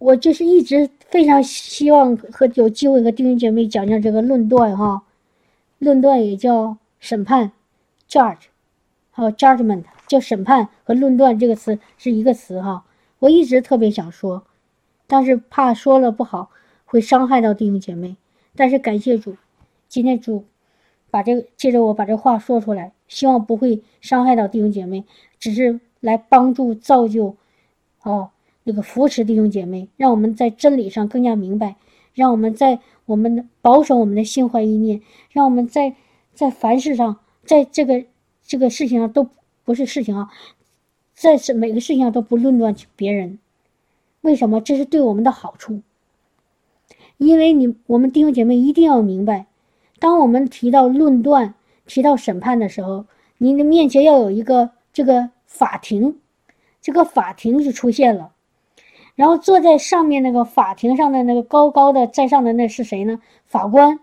我就是一直非常希望和有机会和弟兄姐妹讲讲这个论断哈，论断也叫审判，judge，还有 judgment，叫审判和论断这个词是一个词哈。我一直特别想说，但是怕说了不好，会伤害到弟兄姐妹。但是感谢主，今天主把这个借着我把这话说出来，希望不会伤害到弟兄姐妹，只是来帮助造就，哦。这个扶持弟兄姐妹，让我们在真理上更加明白，让我们在我们的保守我们的心怀意念，让我们在在凡事上，在这个这个事情上都不是事情啊，在是每个事情上都不论断别人。为什么？这是对我们的好处。因为你我们弟兄姐妹一定要明白，当我们提到论断、提到审判的时候，你的面前要有一个这个法庭，这个法庭是出现了。然后坐在上面那个法庭上的那个高高的在上的那是谁呢？法官。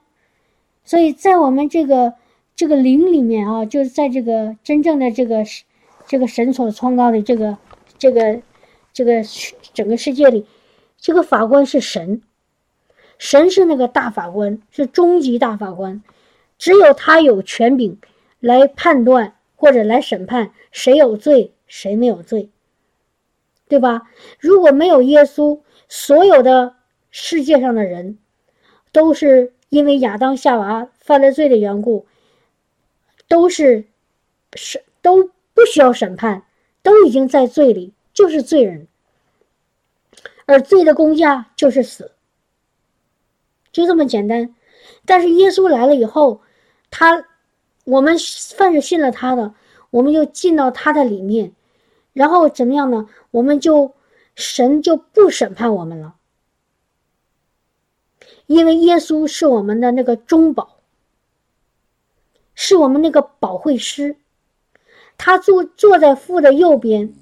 所以在我们这个这个灵里面啊，就是在这个真正的这个这个神所创造的这个这个这个整个世界里，这个法官是神，神是那个大法官，是终极大法官，只有他有权柄来判断或者来审判谁有罪，谁没有罪。对吧？如果没有耶稣，所有的世界上的人，都是因为亚当夏娃犯了罪的缘故，都是是都不需要审判，都已经在罪里，就是罪人。而罪的公价就是死，就这么简单。但是耶稣来了以后，他我们凡是信了他的，我们就进到他的里面。然后怎么样呢？我们就神就不审判我们了，因为耶稣是我们的那个中保，是我们那个保惠师，他坐坐在父的右边，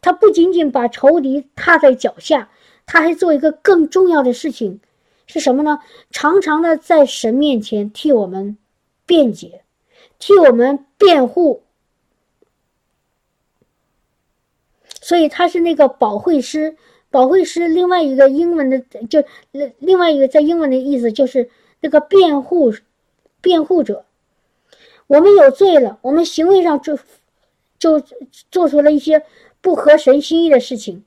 他不仅仅把仇敌踏在脚下，他还做一个更重要的事情，是什么呢？常常的在神面前替我们辩解，替我们辩护。所以他是那个保惠师，保惠师另外一个英文的就另另外一个在英文的意思就是那个辩护，辩护者。我们有罪了，我们行为上就就做出了一些不合神心意的事情，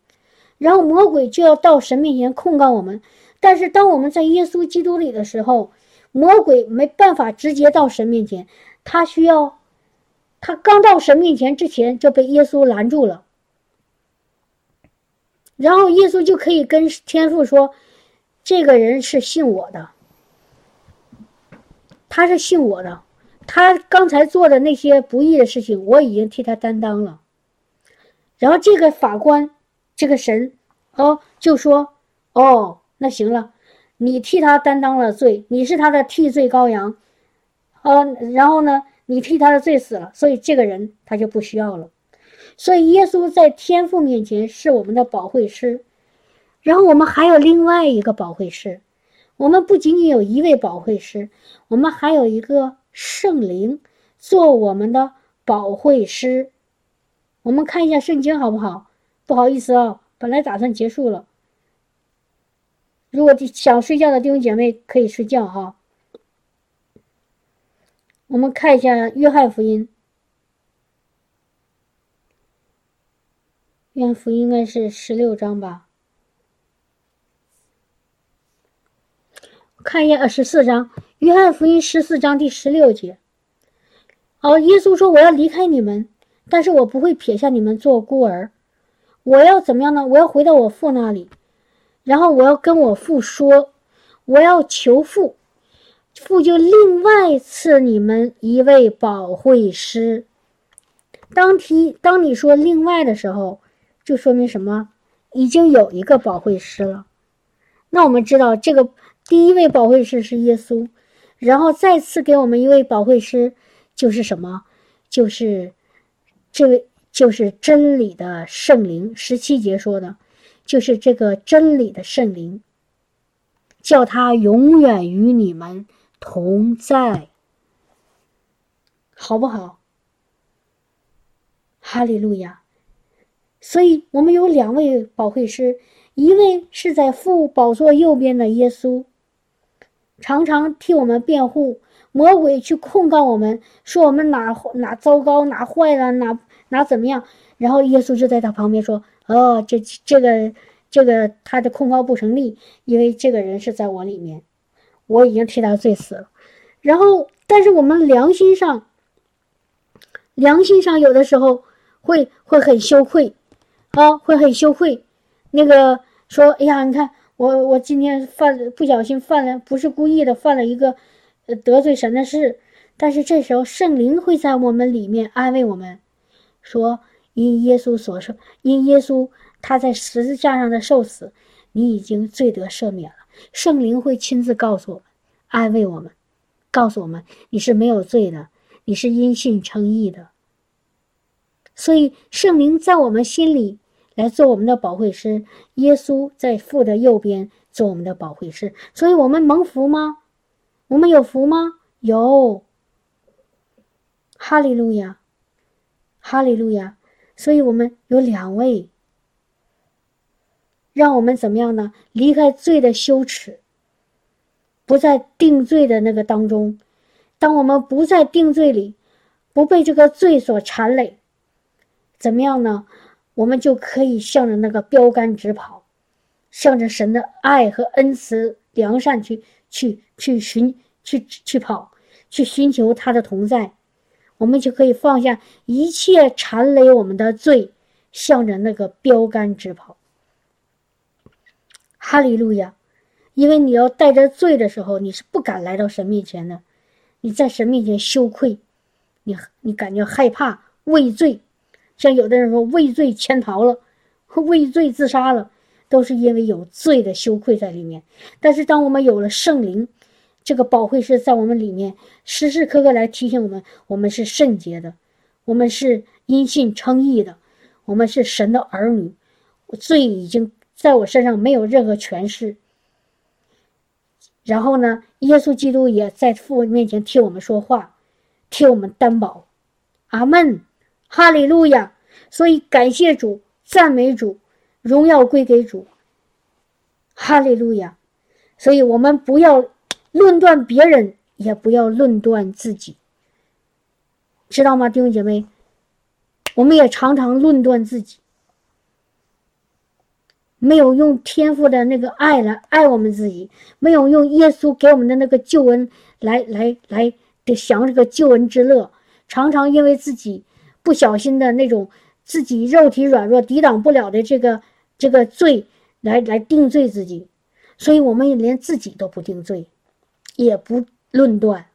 然后魔鬼就要到神面前控告我们。但是当我们在耶稣基督里的时候，魔鬼没办法直接到神面前，他需要他刚到神面前之前就被耶稣拦住了。然后耶稣就可以跟天父说：“这个人是信我的，他是信我的，他刚才做的那些不义的事情，我已经替他担当了。”然后这个法官，这个神，哦，就说：“哦，那行了，你替他担当了罪，你是他的替罪羔羊，哦，然后呢，你替他的罪死了，所以这个人他就不需要了。”所以，耶稣在天父面前是我们的保惠师，然后我们还有另外一个保惠师。我们不仅仅有一位保惠师，我们还有一个圣灵做我们的保惠师。我们看一下圣经好不好？不好意思啊，本来打算结束了。如果想睡觉的弟兄姐妹可以睡觉哈。我们看一下约翰福音。愿福应该是十六章吧？看一下，呃，十四章。约翰福音十四章第十六节。哦，耶稣说：“我要离开你们，但是我不会撇下你们做孤儿。我要怎么样呢？我要回到我父那里，然后我要跟我父说，我要求父，父就另外赐你们一位保惠师。当提当你说另外的时候。”就说明什么？已经有一个保惠师了。那我们知道，这个第一位保惠师是耶稣，然后再次给我们一位保惠师，就是什么？就是这位，就是真理的圣灵。十七节说的，就是这个真理的圣灵，叫他永远与你们同在，好不好？哈利路亚。所以，我们有两位保惠师，一位是在父宝座右边的耶稣，常常替我们辩护；魔鬼去控告我们，说我们哪哪糟糕，哪坏了，哪哪怎么样。然后耶稣就在他旁边说：“哦，这这个这个他的控告不成立，因为这个人是在我里面，我已经替他罪死了。”然后，但是我们良心上，良心上有的时候会会很羞愧，啊，会很羞愧。那个说，哎呀，你看我我今天犯不小心犯了，不是故意的，犯了一个呃得罪神的事。但是这时候圣灵会在我们里面安慰我们，说因耶稣所说，因耶稣他在十字架上的受死，你已经罪得赦免了。圣灵会亲自告诉我们，安慰我们，告诉我们你是没有罪的，你是因信称义的。所以圣灵在我们心里。来做我们的保惠师，耶稣在父的右边做我们的保惠师，所以我们蒙福吗？我们有福吗？有，哈利路亚，哈利路亚。所以我们有两位，让我们怎么样呢？离开罪的羞耻，不在定罪的那个当中。当我们不在定罪里，不被这个罪所缠累，怎么样呢？我们就可以向着那个标杆直跑，向着神的爱和恩慈、良善去去去寻去去跑，去寻求他的同在。我们就可以放下一切缠累我们的罪，向着那个标杆直跑。哈利路亚！因为你要带着罪的时候，你是不敢来到神面前的，你在神面前羞愧，你你感觉害怕畏罪。像有的人说畏罪潜逃了，畏罪自杀了，都是因为有罪的羞愧在里面。但是当我们有了圣灵，这个保惠师在我们里面，时时刻刻来提醒我们：我们是圣洁的，我们是因信称义的，我们是神的儿女。罪已经在我身上没有任何权势。然后呢，耶稣基督也在父面前替我们说话，替我们担保。阿门。哈利路亚！所以感谢主，赞美主，荣耀归给主。哈利路亚！所以我们不要论断别人，也不要论断自己，知道吗，弟兄姐妹？我们也常常论断自己，没有用天赋的那个爱来爱我们自己，没有用耶稣给我们的那个救恩来来来的享这个救恩之乐，常常因为自己。不小心的那种自己肉体软弱抵挡不了的这个这个罪来来定罪自己，所以我们连自己都不定罪，也不论断，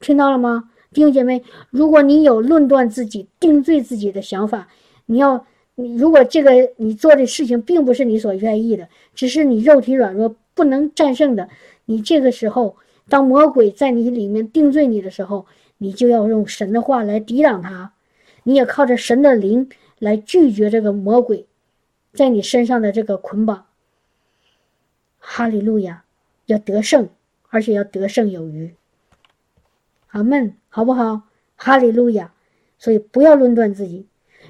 听到了吗，弟兄姐妹？如果你有论断自己、定罪自己的想法，你要你如果这个你做的事情并不是你所愿意的，只是你肉体软弱不能战胜的，你这个时候当魔鬼在你里面定罪你的时候，你就要用神的话来抵挡他。你也靠着神的灵来拒绝这个魔鬼在你身上的这个捆绑。哈利路亚，要得胜，而且要得胜有余。阿门，好不好？哈利路亚。所以不要论断自己，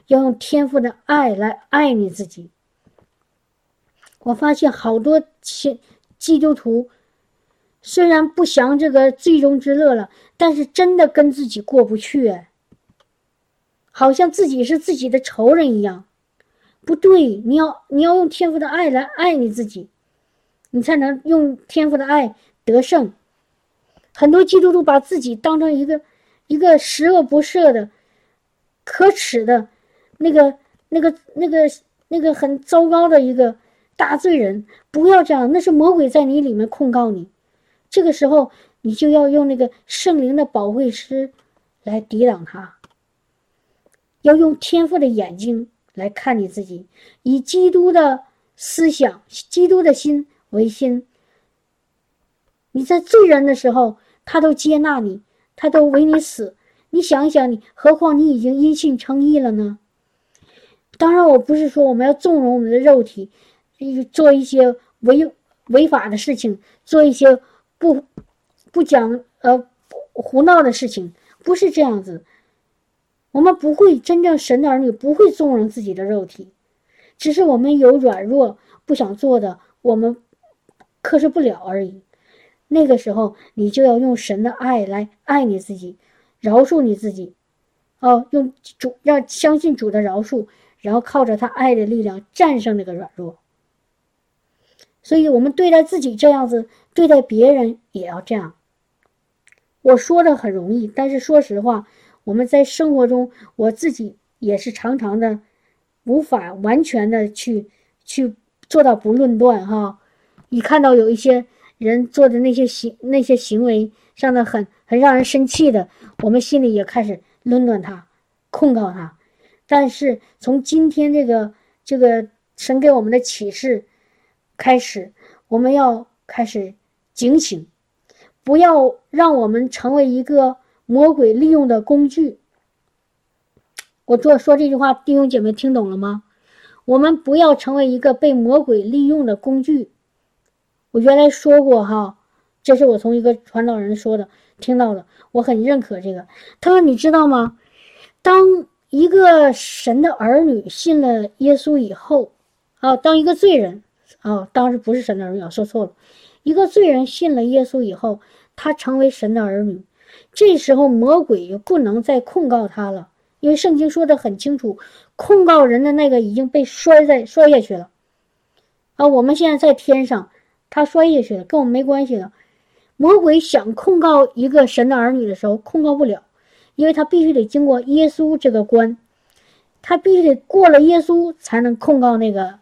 要用天赋的爱来爱你自己。我发现好多基基督徒虽然不享这个最终之乐了，但是真的跟自己过不去。好像自己是自己的仇人一样，不对，你要你要用天赋的爱来爱你自己，你才能用天赋的爱得胜。很多基督徒把自己当成一个一个十恶不赦的、可耻的、那个那个那个那个很糟糕的一个大罪人，不要这样，那是魔鬼在你里面控告你。这个时候，你就要用那个圣灵的保卫师来抵挡他。要用天赋的眼睛来看你自己，以基督的思想、基督的心为心。你在罪人的时候，他都接纳你，他都为你死。你想一想，你何况你已经因信称义了呢？当然，我不是说我们要纵容我们的肉体，做一些违违法的事情，做一些不不讲呃胡闹的事情，不是这样子。我们不会真正神的儿女不会纵容自己的肉体，只是我们有软弱，不想做的，我们克制不了而已。那个时候，你就要用神的爱来爱你自己，饶恕你自己，哦，用主让相信主的饶恕，然后靠着他爱的力量战胜那个软弱。所以，我们对待自己这样子，对待别人也要这样。我说的很容易，但是说实话，我们在生活中，我自己也是常常的无法完全的去去做到不论断哈。一看到有一些。人做的那些行那些行为上的很很让人生气的，我们心里也开始论断他，控告他。但是从今天这个这个神给我们的启示开始，我们要开始警醒，不要让我们成为一个魔鬼利用的工具。我做说这句话，弟兄姐妹听懂了吗？我们不要成为一个被魔鬼利用的工具。我原来说过哈，这是我从一个传道人说的，听到的，我很认可这个。他说：“你知道吗？当一个神的儿女信了耶稣以后，啊，当一个罪人，啊，当时不是神的儿女，说错了，一个罪人信了耶稣以后，他成为神的儿女，这时候魔鬼就不能再控告他了，因为圣经说的很清楚，控告人的那个已经被摔在摔下去了。啊，我们现在在天上。”他摔下去了，跟我们没关系了。魔鬼想控告一个神的儿女的时候，控告不了，因为他必须得经过耶稣这个关，他必须得过了耶稣才能控告那个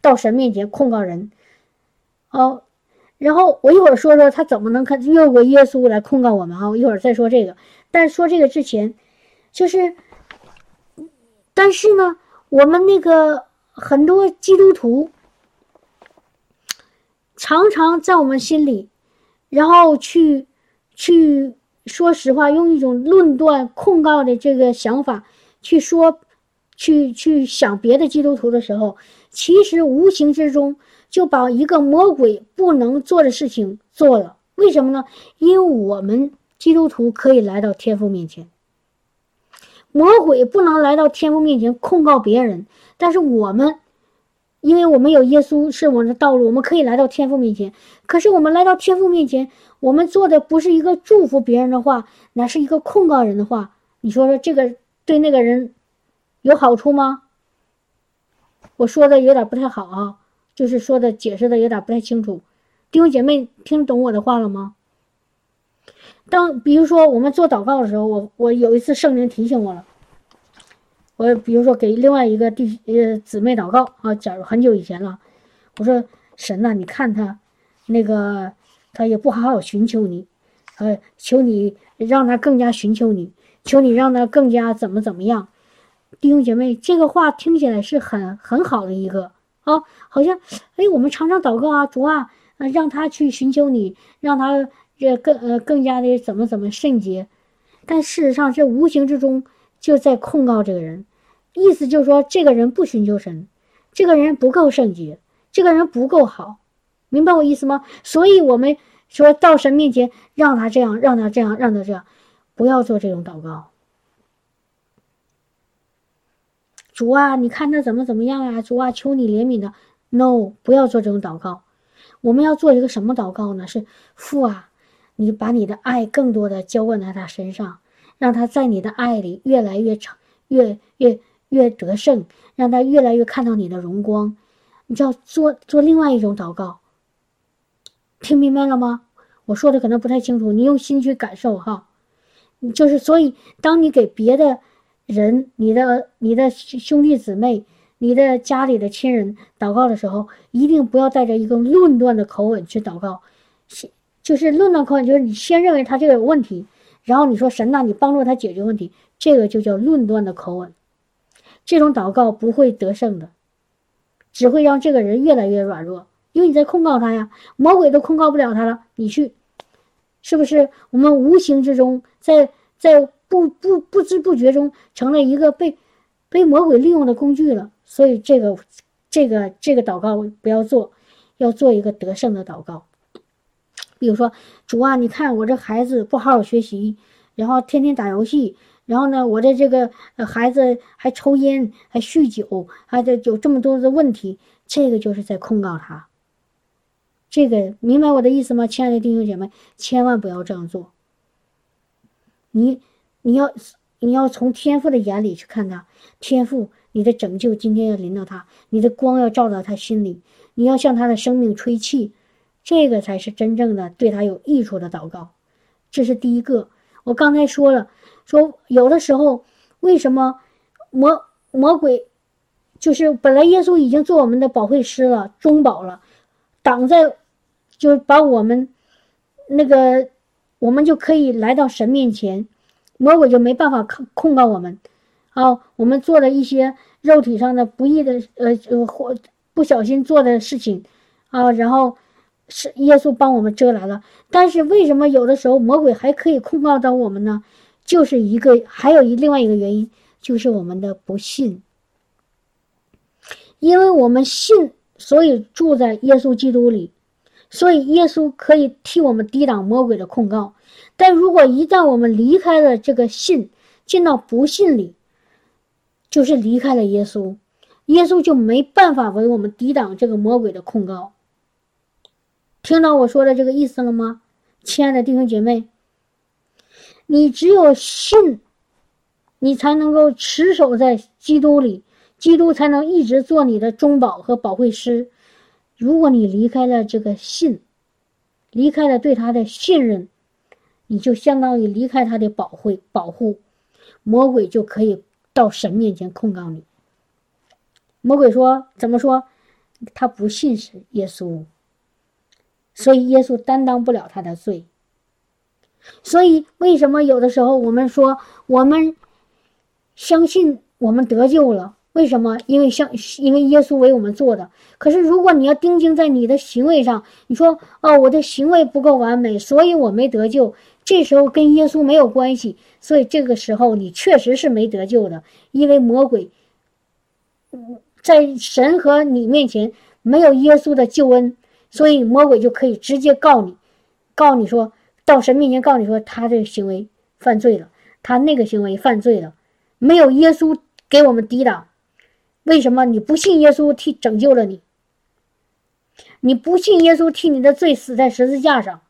到神面前控告人。哦，然后我一会儿说说他怎么能看越过耶稣来控告我们啊？我一会儿再说这个。但是说这个之前，就是，但是呢，我们那个很多基督徒。常常在我们心里，然后去去说实话，用一种论断、控告的这个想法去说，去去想别的基督徒的时候，其实无形之中就把一个魔鬼不能做的事情做了。为什么呢？因为我们基督徒可以来到天父面前，魔鬼不能来到天父面前控告别人，但是我们。因为我们有耶稣是我们的道路，我们可以来到天父面前。可是我们来到天父面前，我们做的不是一个祝福别人的话，乃是一个控告人的话。你说说，这个对那个人有好处吗？我说的有点不太好啊，就是说的解释的有点不太清楚。弟兄姐妹，听懂我的话了吗？当比如说我们做祷告的时候，我我有一次圣灵提醒我了。我比如说给另外一个弟呃姊妹祷告啊，假如很久以前了，我说神呐，你看他，那个他也不好好寻求你，呃，求你让他更加寻求你，求你让他更加怎么怎么样。弟兄姐妹，这个话听起来是很很好的一个啊，好像哎，我们常常祷告啊，主啊，让他去寻求你，让他这更呃更加的怎么怎么圣洁，但事实上这无形之中就在控告这个人。意思就是说，这个人不寻求神，这个人不够圣洁，这个人不够好，明白我意思吗？所以我们说到神面前，让他这样，让他这样，让他这样，不要做这种祷告。主啊，你看他怎么怎么样啊？主啊，求你怜悯的。No，不要做这种祷告。我们要做一个什么祷告呢？是父啊，你把你的爱更多的浇灌在他身上，让他在你的爱里越来越长，越越。越得胜，让他越来越看到你的荣光。你知道做做另外一种祷告，听明白了吗？我说的可能不太清楚，你用心去感受哈。就是所以，当你给别的人、你的、你的兄弟姊妹、你的家里的亲人祷告的时候，一定不要带着一个论断的口吻去祷告。就是论断口吻，就是你先认为他这个有问题，然后你说神呐，你帮助他解决问题，这个就叫论断的口吻。这种祷告不会得胜的，只会让这个人越来越软弱，因为你在控告他呀，魔鬼都控告不了他了，你去，是不是？我们无形之中，在在不不不知不觉中成了一个被被魔鬼利用的工具了。所以这个这个这个祷告不要做，要做一个得胜的祷告。比如说，主啊，你看我这孩子不好好学习，然后天天打游戏。然后呢，我的这个孩子还抽烟，还酗酒，还得有这么多的问题，这个就是在控告他。这个明白我的意思吗，亲爱的弟兄姐妹？千万不要这样做。你你要你要从天父的眼里去看他，天父，你的拯救今天要临到他，你的光要照到他心里，你要向他的生命吹气，这个才是真正的对他有益处的祷告。这是第一个。我刚才说了，说有的时候为什么魔魔鬼就是本来耶稣已经做我们的保惠师了，中保了，挡在。就把我们那个，我们就可以来到神面前，魔鬼就没办法控控告我们。啊，我们做了一些肉体上的不义的，呃呃或不小心做的事情，啊，然后是耶稣帮我们遮来了。但是为什么有的时候魔鬼还可以控告到我们呢？就是一个还有一另外一个原因，就是我们的不信，因为我们信，所以住在耶稣基督里。所以，耶稣可以替我们抵挡魔鬼的控告，但如果一旦我们离开了这个信，进到不信里，就是离开了耶稣，耶稣就没办法为我们抵挡这个魔鬼的控告。听到我说的这个意思了吗，亲爱的弟兄姐妹？你只有信，你才能够持守在基督里，基督才能一直做你的中保和保惠师。如果你离开了这个信，离开了对他的信任，你就相当于离开他的保护保护，魔鬼就可以到神面前控告你。魔鬼说：“怎么说？他不信是耶稣，所以耶稣担当不了他的罪。所以为什么有的时候我们说我们相信我们得救了？”为什么？因为像因为耶稣为我们做的。可是如果你要盯睛在你的行为上，你说哦，我的行为不够完美，所以我没得救。这时候跟耶稣没有关系，所以这个时候你确实是没得救的。因为魔鬼在神和你面前没有耶稣的救恩，所以魔鬼就可以直接告你，告你说到神面前告你说他这个行为犯罪了，他那个行为犯罪了，没有耶稣给我们抵挡。为什么你不信耶稣替拯救了你？你不信耶稣替你的罪死在十字架上？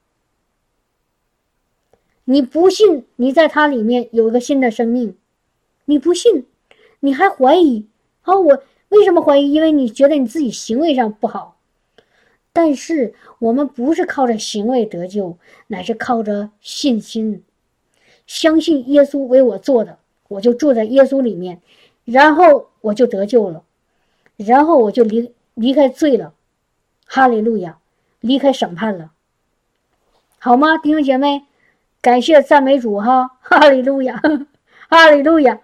你不信你在他里面有一个新的生命？你不信，你还怀疑？啊，我为什么怀疑？因为你觉得你自己行为上不好。但是我们不是靠着行为得救，乃是靠着信心，相信耶稣为我做的，我就住在耶稣里面。然后我就得救了，然后我就离离开罪了，哈利路亚，离开审判了，好吗，弟兄姐妹？感谢赞美主哈，哈利路亚，哈利路亚，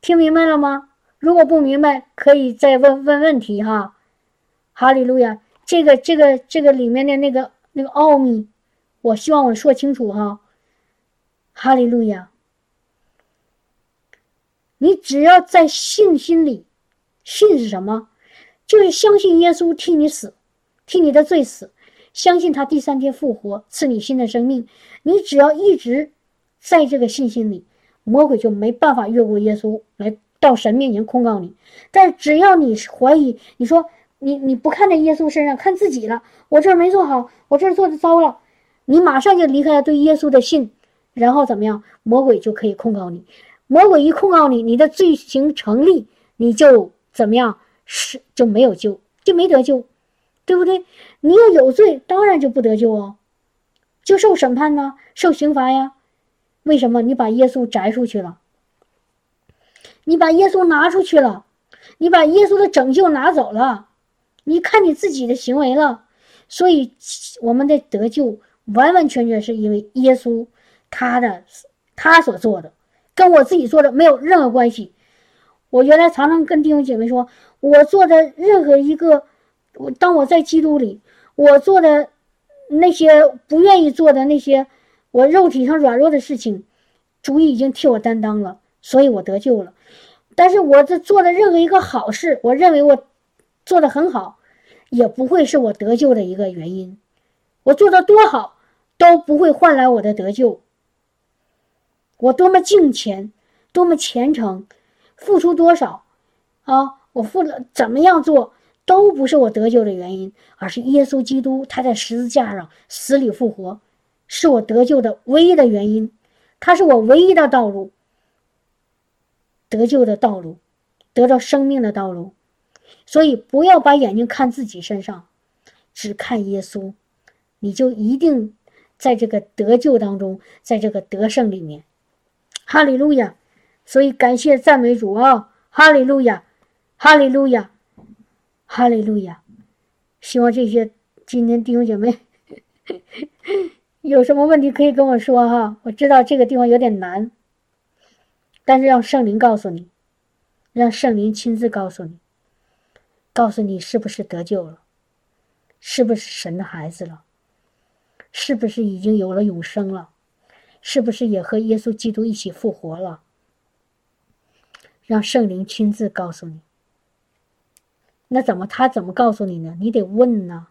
听明白了吗？如果不明白，可以再问问问题哈，哈利路亚，这个这个这个里面的那个那个奥秘，我希望我说清楚哈，哈利路亚。你只要在信心里，信是什么？就是相信耶稣替你死，替你的罪死，相信他第三天复活，赐你新的生命。你只要一直在这个信心里，魔鬼就没办法越过耶稣来到神面前控告你。但只要你怀疑，你说你你不看在耶稣身上，看自己了，我这儿没做好，我这儿做的糟了，你马上就离开了对耶稣的信，然后怎么样？魔鬼就可以控告你。魔鬼一控告你，你的罪行成立，你就怎么样？是就没有救，就没得救，对不对？你要有罪，当然就不得救哦，就受审判呢，受刑罚呀。为什么？你把耶稣摘出去了，你把耶稣拿出去了，你把耶稣的拯救拿走了，你看你自己的行为了。所以我们的得救完完全全是因为耶稣他的他所做的。跟我自己做的没有任何关系。我原来常常跟弟兄姐妹说，我做的任何一个，我当我在基督里，我做的那些不愿意做的那些，我肉体上软弱的事情，主已经替我担当了，所以我得救了。但是我这做的任何一个好事，我认为我做的很好，也不会是我得救的一个原因。我做的多好，都不会换来我的得救。我多么敬虔，多么虔诚，付出多少啊！我付了怎么样做都不是我得救的原因，而是耶稣基督他在十字架上死里复活，是我得救的唯一的原因，他是我唯一的道路，得救的道路，得到生命的道路。所以不要把眼睛看自己身上，只看耶稣，你就一定在这个得救当中，在这个得胜里面。哈利路亚！所以感谢赞美主啊！哈利路亚，哈利路亚，哈利路亚！希望这些今天弟兄姐妹 有什么问题可以跟我说哈。我知道这个地方有点难，但是让圣灵告诉你，让圣灵亲自告诉你，告诉你是不是得救了，是不是神的孩子了，是不是已经有了永生了。是不是也和耶稣基督一起复活了？让圣灵亲自告诉你。那怎么他怎么告诉你呢？你得问呐，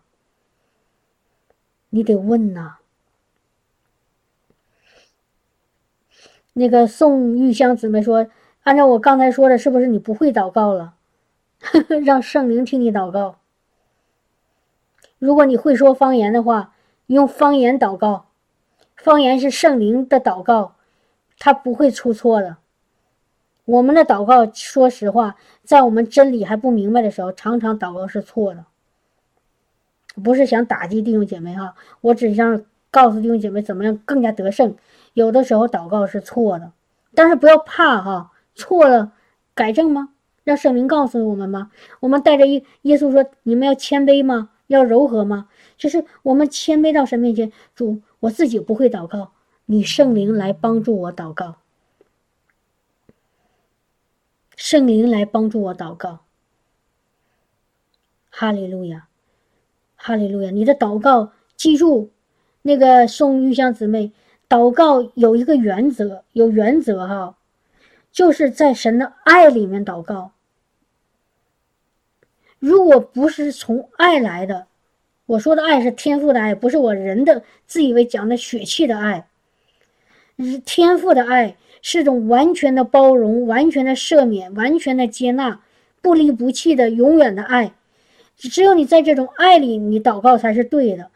你得问呐。那个宋玉香姊妹说：“按照我刚才说的，是不是你不会祷告了？让圣灵替你祷告。如果你会说方言的话，用方言祷告。”方言是圣灵的祷告，他不会出错的。我们的祷告，说实话，在我们真理还不明白的时候，常常祷告是错的。不是想打击弟兄姐妹哈，我只想告诉弟兄姐妹怎么样更加得胜。有的时候祷告是错的，但是不要怕哈，错了改正吗？让圣灵告诉我们吗？我们带着耶耶稣说：“你们要谦卑吗？要柔和吗？”就是我们谦卑到神面前，主。我自己不会祷告，你圣灵来帮助我祷告。圣灵来帮助我祷告。哈利路亚，哈利路亚！你的祷告，记住，那个宋玉香姊妹，祷告有一个原则，有原则哈，就是在神的爱里面祷告。如果不是从爱来的，我说的爱是天赋的爱，不是我人的自以为讲的血气的爱。天赋的爱是种完全的包容、完全的赦免、完全的接纳、不离不弃的永远的爱。只有你在这种爱里，你祷告才是对的。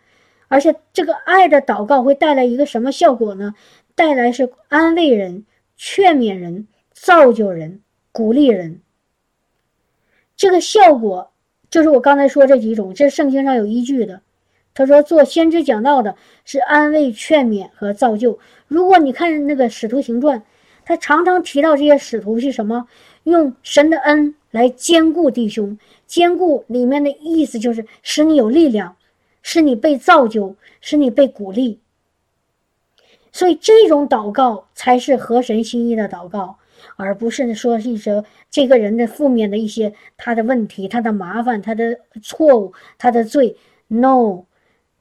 而且这个爱的祷告会带来一个什么效果呢？带来是安慰人、劝勉人、造就人、鼓励人。这个效果。就是我刚才说这几种，这是圣经上有依据的。他说做先知讲道的是安慰、劝勉和造就。如果你看那个使徒行传，他常常提到这些使徒是什么？用神的恩来兼顾弟兄，兼顾里面的意思就是使你有力量，使你被造就，使你被鼓励。所以这种祷告才是合神心意的祷告。而不是说一些这个人的负面的一些他的问题、他的麻烦、他的错误、他的罪。No，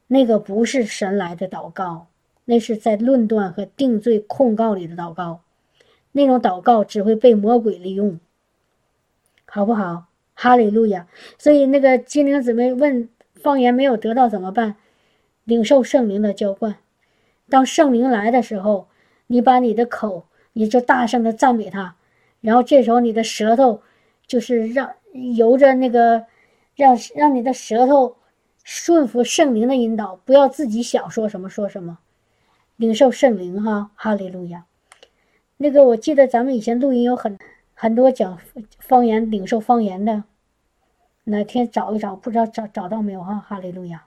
那个不是神来的祷告，那是在论断和定罪控告里的祷告。那种祷告只会被魔鬼利用，好不好？哈利路亚。所以那个精灵姊妹问方言没有得到怎么办？领受圣灵的浇灌。当圣灵来的时候，你把你的口。你就大声的赞美他，然后这时候你的舌头就是让由着那个让让你的舌头顺服圣灵的引导，不要自己想说什么说什么，领受圣灵哈，哈利路亚。那个我记得咱们以前录音有很很多讲方言领受方言的，哪天找一找，不知道找找到没有哈，哈利路亚。